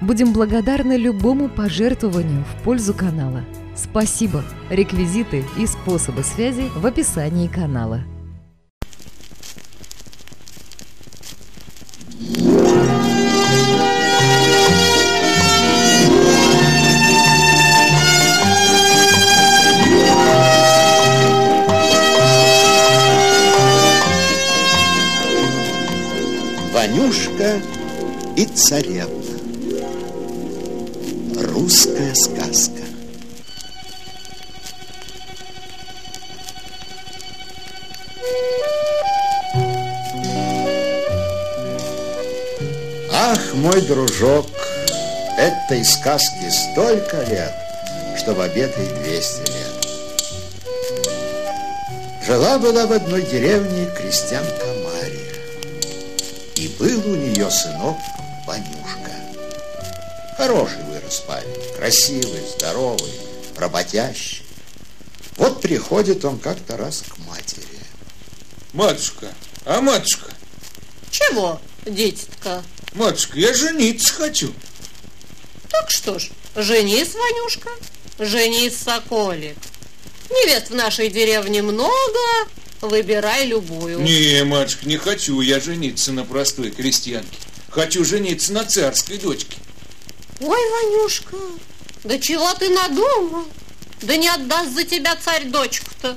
Будем благодарны любому пожертвованию в пользу канала. Спасибо! Реквизиты и способы связи в описании канала. Ванюшка и царевна. Ах, мой дружок, этой сказки столько лет, что в обед ей 200 лет. Жила-была в одной деревне крестьянка Мария, и был у нее сынок Ванюшка. Хороший вырос парень, красивый, здоровый, работящий. Вот приходит он как-то раз к матери. Матушка, а матушка, Чего, дитятка? Матушка, я жениться хочу. Так что ж, женись, Ванюшка, женись, Соколик. Невест в нашей деревне много, выбирай любую. Не, матушка, не хочу я жениться на простой крестьянке. Хочу жениться на царской дочке. Ой, Ванюшка, да чего ты надумал? Да не отдаст за тебя царь дочку-то.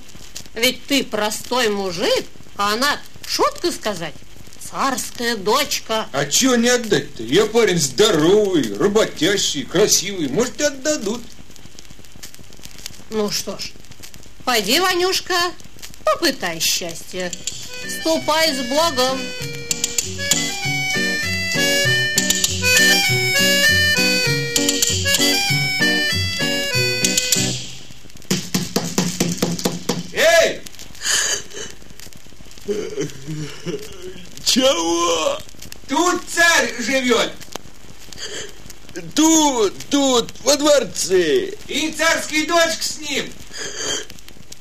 Ведь ты простой мужик, а она, шутка сказать, царская дочка. А чего не отдать-то? Я парень здоровый, работящий, красивый. Может, и отдадут. Ну что ж, пойди, Ванюшка, попытай счастье. Ступай с Богом. Чего? Тут царь живет. Тут, тут, во дворце. И царский дочка с ним.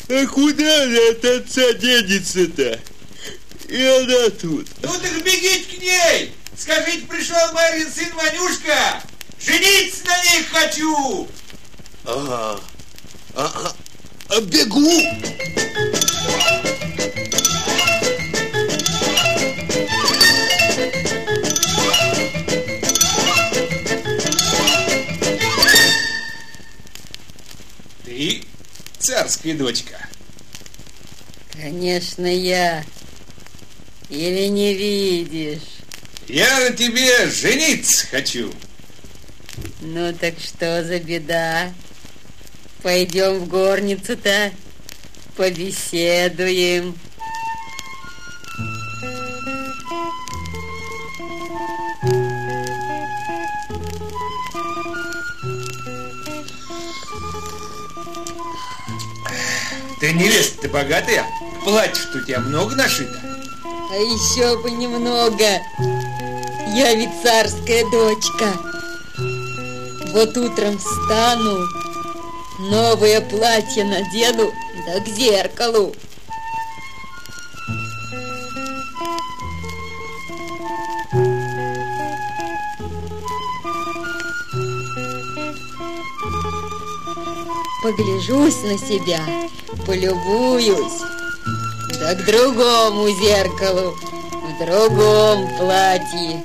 А куда же от отца денется-то? И она тут. Ну так бегите к ней. Скажите, пришел Марин сын Ванюшка. Жениться на ней хочу. Ага. Ага. А бегу. Ты царская дочка. Конечно, я. Или не видишь? Я на тебе жениться хочу. Ну так что за беда? Пойдем в горницу-то, побеседуем. Ты невеста ты богатая? Платье-то у тебя много нашито? А еще бы немного. Я ведь царская дочка. Вот утром встану, новое платье надену, да к зеркалу. Погляжусь на себя, полюбуюсь, да к другому зеркалу, в другом платье.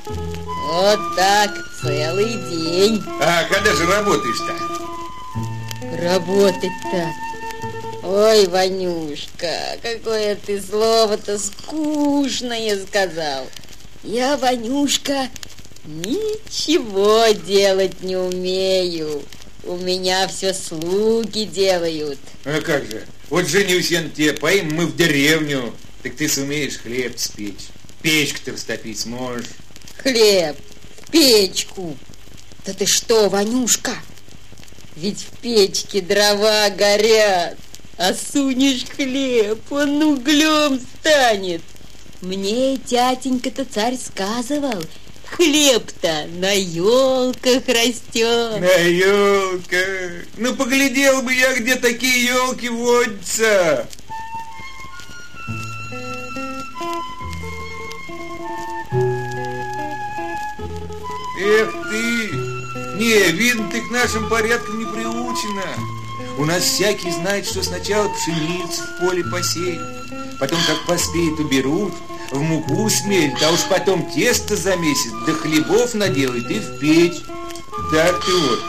Вот так целый день А когда же работаешь-то? работать-то. Ой, Ванюшка, какое ты слово-то скучное сказал. Я, Ванюшка, ничего делать не умею. У меня все слуги делают. А как же? Вот женюсь я на тебе, поим мы в деревню. Так ты сумеешь хлеб спечь. Печку ты растопить сможешь. Хлеб, печку. Да ты что, Ванюшка? Ведь в печке дрова горят, а сунешь хлеб, он углем станет. Мне тятенька-то царь сказывал, хлеб-то на елках растет. На елках. Ну, поглядел бы я, где такие елки водятся. Эх ты! Не, видно, ты к нашим порядкам не приучена. У нас всякий знает, что сначала пшеницу в поле посеют, потом, как поспеет, уберут, в муку смелят, а уж потом тесто замесит, да хлебов наделает и в печь. Так ты вот.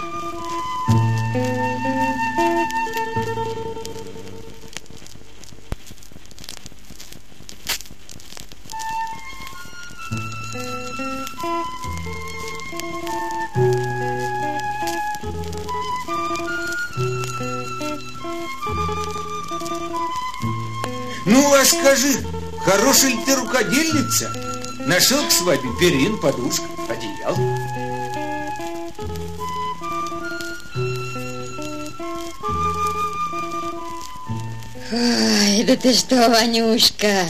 Ну, а скажи, хорошая ли ты рукодельница? Нашел к свадьбе перин, подушка, одеял. Ой, да ты что, Ванюшка,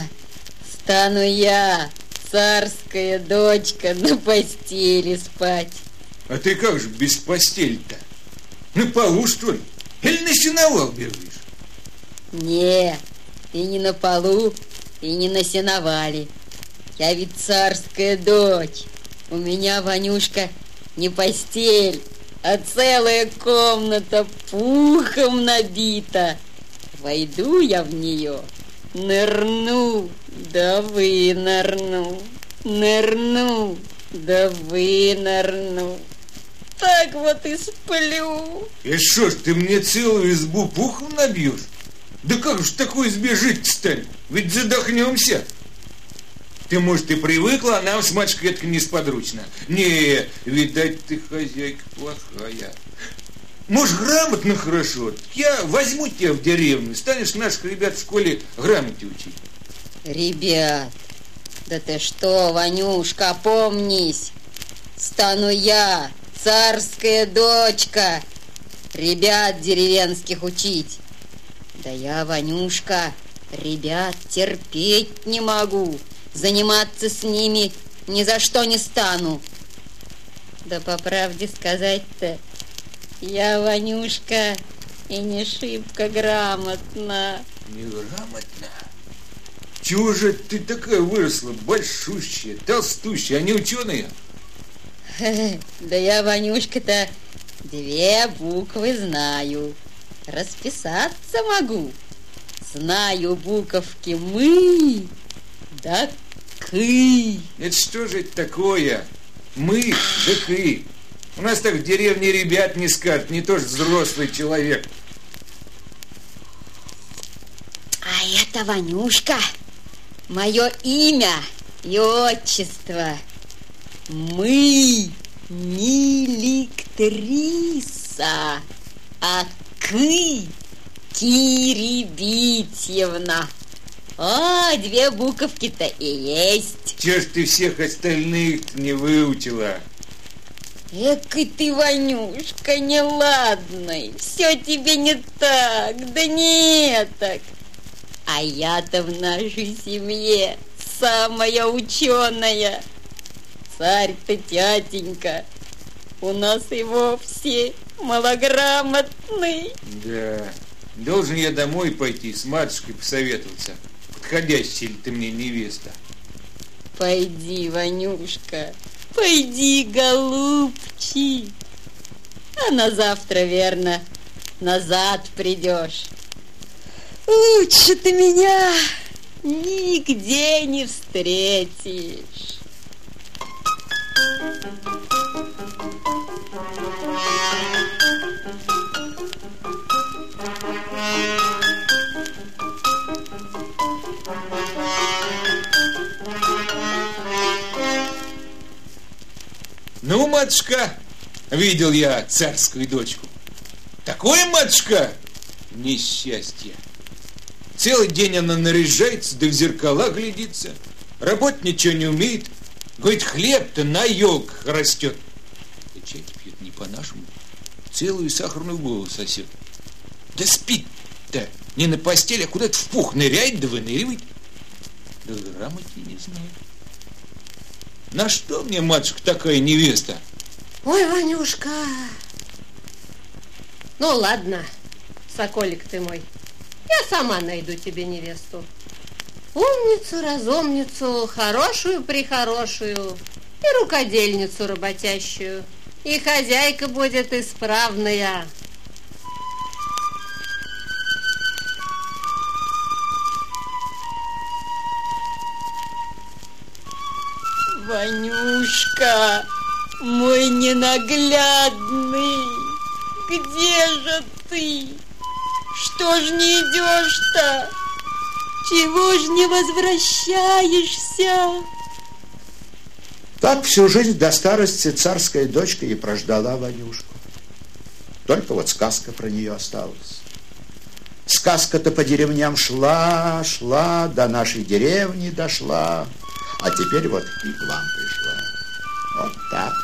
стану я, царская дочка, на постели спать. А ты как же без постели-то? На полу, что ли? Или на сеновал бегаешь? Не, и не на полу, и не на сеновале. Я ведь царская дочь. У меня, Ванюшка, не постель, а целая комната пухом набита. Войду я в нее, нырну, да вынырну, нырну, да вынырну. Так вот и сплю. И что ж, ты мне целую избу пухом набьешь? Да как же такой избе жить стали? Ведь задохнемся. Ты, может, и привыкла, а нам с мачкой это несподручно. Не, видать, ты хозяйка плохая. Может, грамотно хорошо? Я возьму тебя в деревню, станешь наших ребят в школе грамоте учить. Ребят, да ты что, Ванюшка, помнись, стану я, царская дочка, ребят деревенских учить. Да я, Ванюшка, ребят терпеть не могу, заниматься с ними ни за что не стану. Да по правде сказать-то, я, Ванюшка, и не шибко грамотна. Неграмотно. Чего же ты такая выросла, большущая, толстущая, а не ученая? Да я, Ванюшка-то, две буквы знаю. Расписаться могу. Знаю буковки «мы», да «кы». Это что же это такое? Мы, да ты. У нас так в деревне ребят не скажут, не то же взрослый человек. А это, Ванюшка, мое имя и отчество. Мы не ликтриса, а Кы Кирибитьевна. А, две буковки-то и есть. Че ж ты всех остальных не выучила? Эх, и ты, Ванюшка, неладный. Все тебе не так, да не так. А я-то в нашей семье самая ученая. Царь-то тятенька. У нас и вовсе малограмотный. Да. Должен я домой пойти с матушкой посоветоваться. Подходящая ли ты мне невеста? Пойди, Ванюшка, пойди, голубчик. А на завтра, верно, назад придешь. Лучше ты меня нигде не встретишь. Ну, матушка, видел я царскую дочку. Такое, матушка, несчастье. Целый день она наряжается, да в зеркала глядится. Работать ничего не умеет. Говорит, хлеб-то на елках растет. И чай пьет не по-нашему. целую сахарную голову сосет. Да спит-то не на постели, а куда-то в пух ныряет да выныривает. Да грамоте не знает. На что мне, матушка, такая невеста? Ой, Ванюшка. Ну, ладно, соколик ты мой. Я сама найду тебе невесту. Умницу, разумницу, хорошую-прихорошую и рукодельницу работящую. И хозяйка будет исправная. Ванюшка, мой ненаглядный, где же ты? Что ж не идешь-то? Чего ж не возвращаешься? Так всю жизнь до старости царская дочка и прождала Ванюшку. Только вот сказка про нее осталась. Сказка-то по деревням шла, шла, до нашей деревни дошла, а теперь вот и к вам пришла. Вот так, мой дружок.